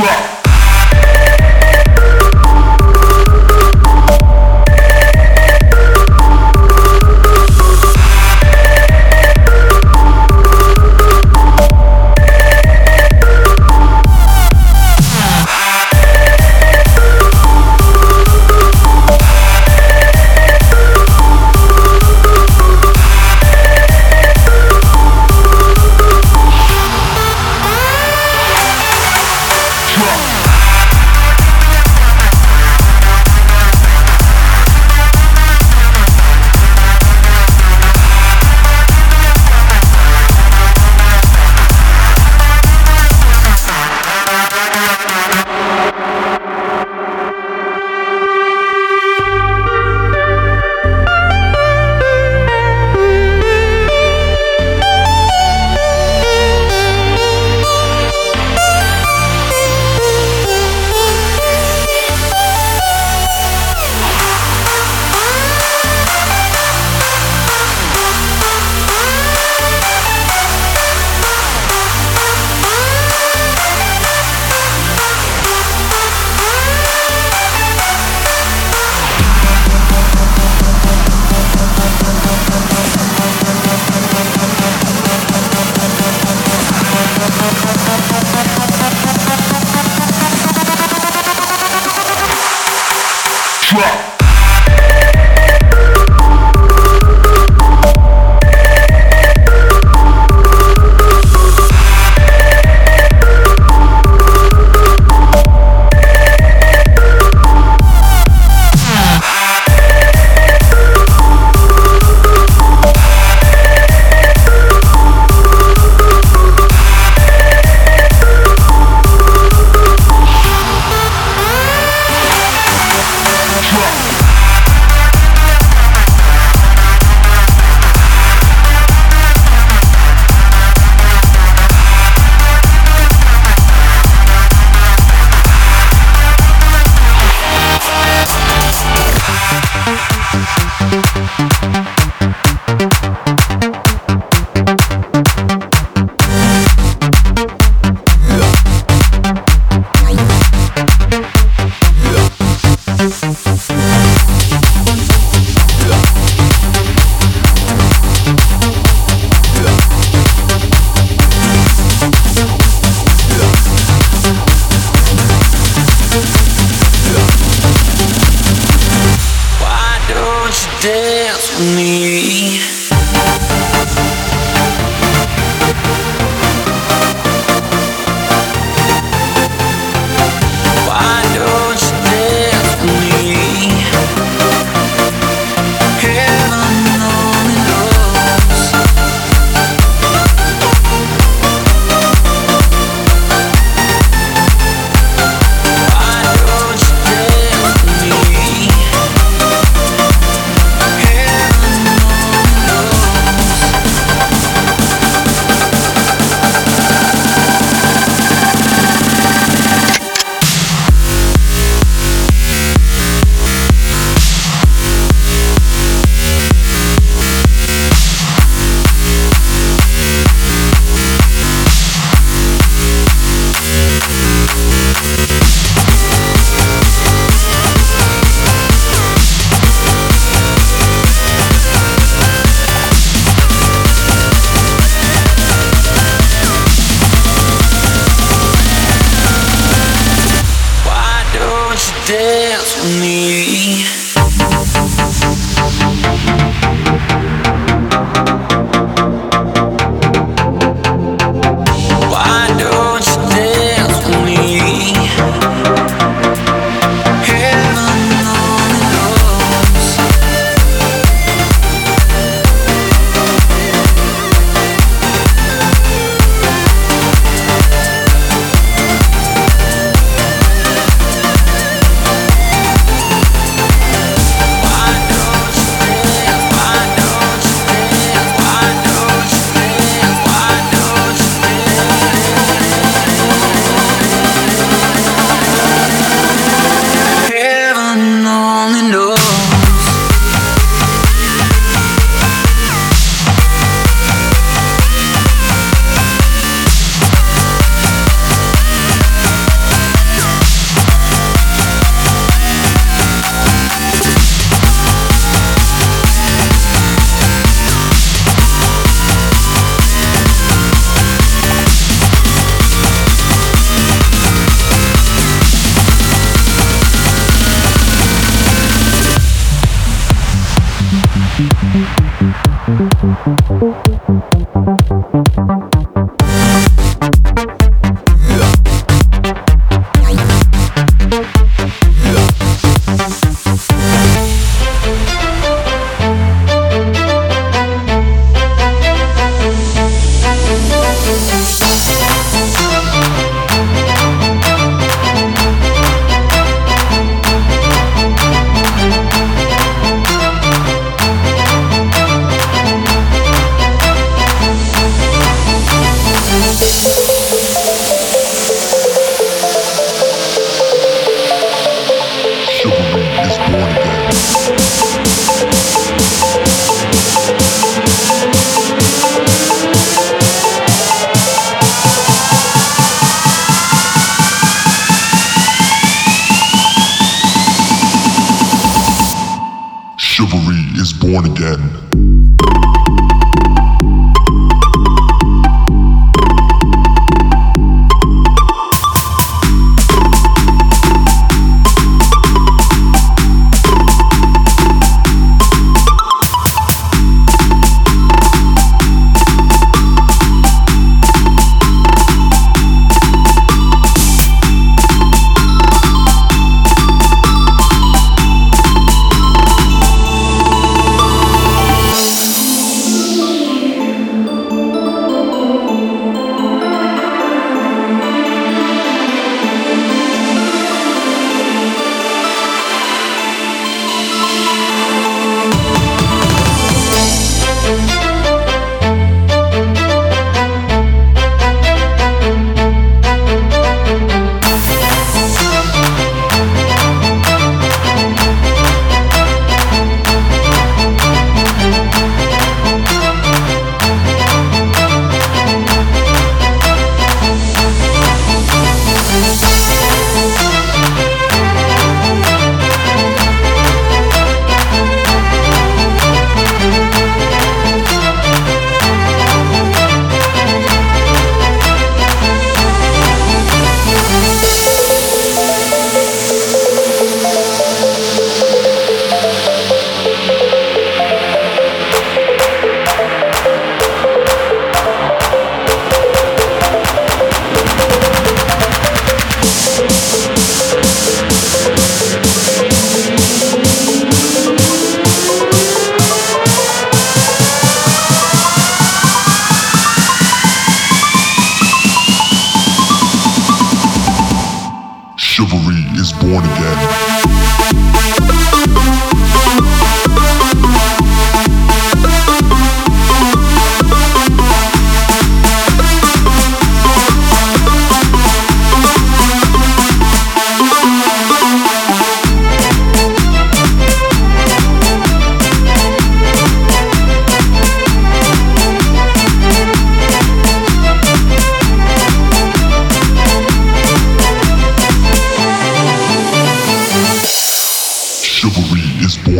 Drop. born again.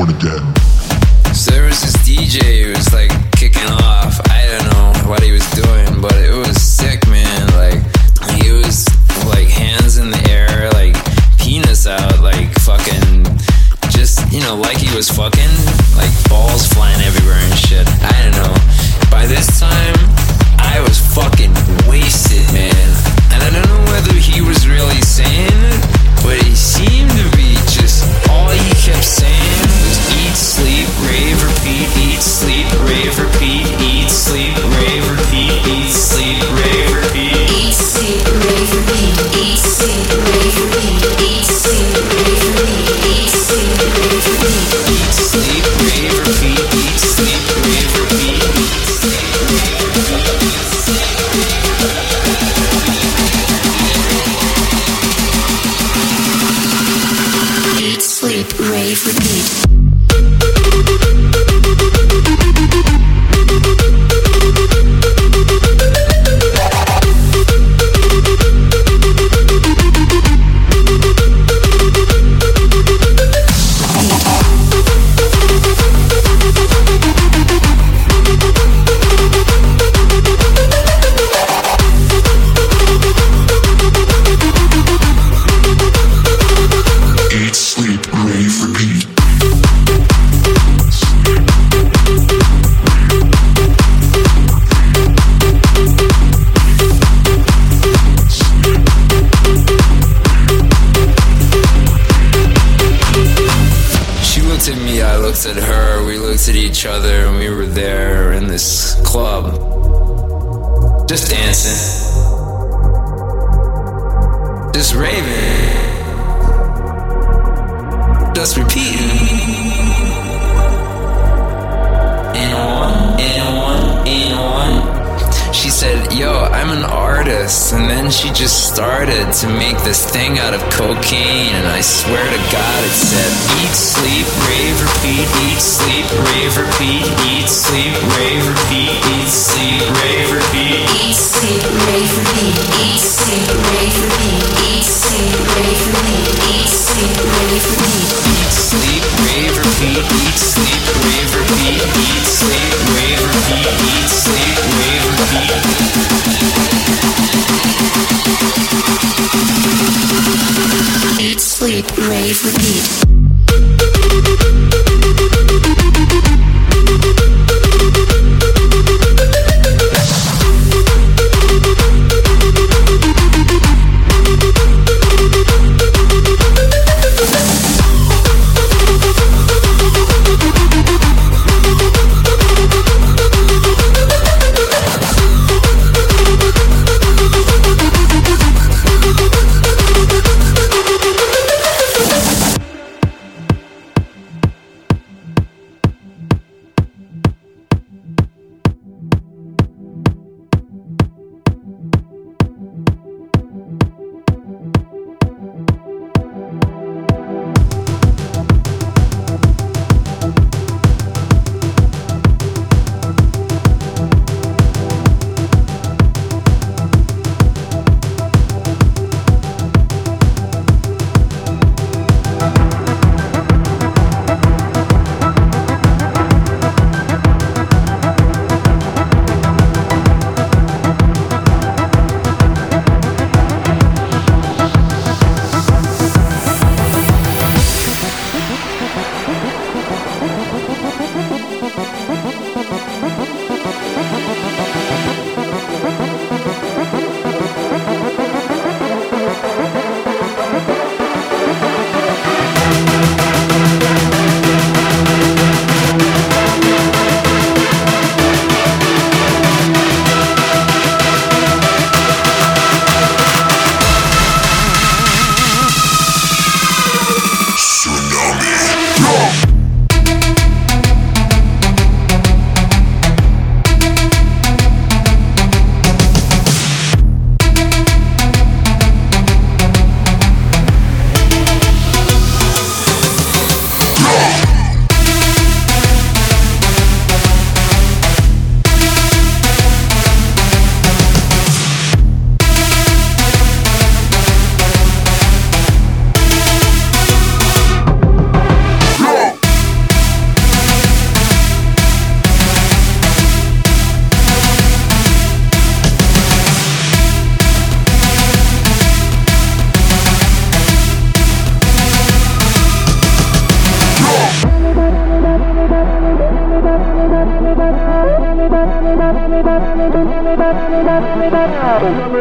born again. So there was this DJ who was like kicking off. I don't know what he was doing, but it was sick, man. Like he was like hands in the air, like penis out, like fucking just you know like he was fucking, like balls flying everywhere and shit. I don't know. By this time, I was fucking wasted, man, and I don't know whether he was really saying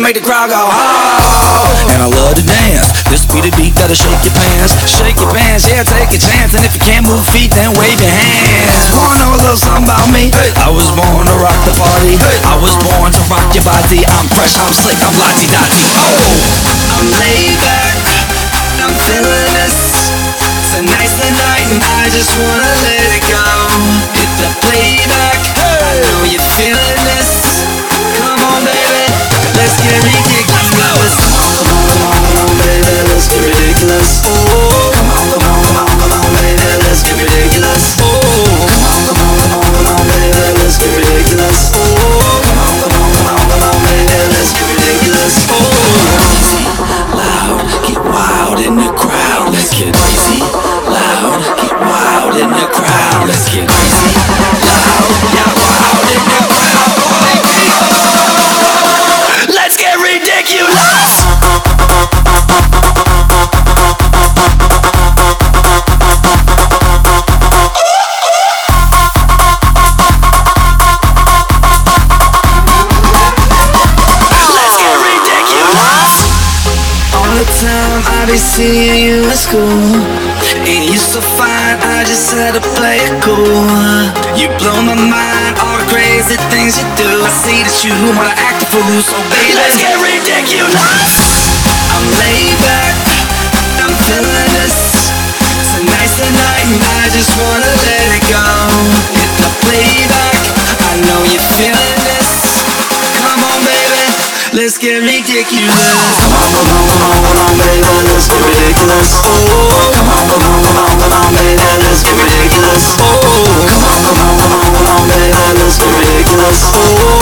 make the crowd go ho! And I love to dance. This be the beat that'll shake your pants, shake your pants. Yeah, take a chance. And if you can't move feet, then wave your hands. Wanna know a little something about me? Hey. I was born to rock the party. Hey. I was born to rock your body. I'm fresh, I'm slick, I'm lotty dotty. Oh, I'm laid back. I'm feeling this. Tonight's the night, and I just wanna let it go. Hit the playback. Hey. I know you're feeling this. very see you at school. And you're so fine, I just had to play it cool. You blow my mind, all the crazy things you do. I see that you wanna act a fool, so baby, let's get ridiculous. I'm laid back, I'm feeling this. Tonight's the night, and I just wanna let it go. Hit the playback, I know you're feeling this. Come on, baby, let's get ridiculous let's get ridiculous. Oh, come on, come on, come on, come on, baby, let's get ridiculous. Oh, come on, come on, come on, come on, baby, let's get ridiculous.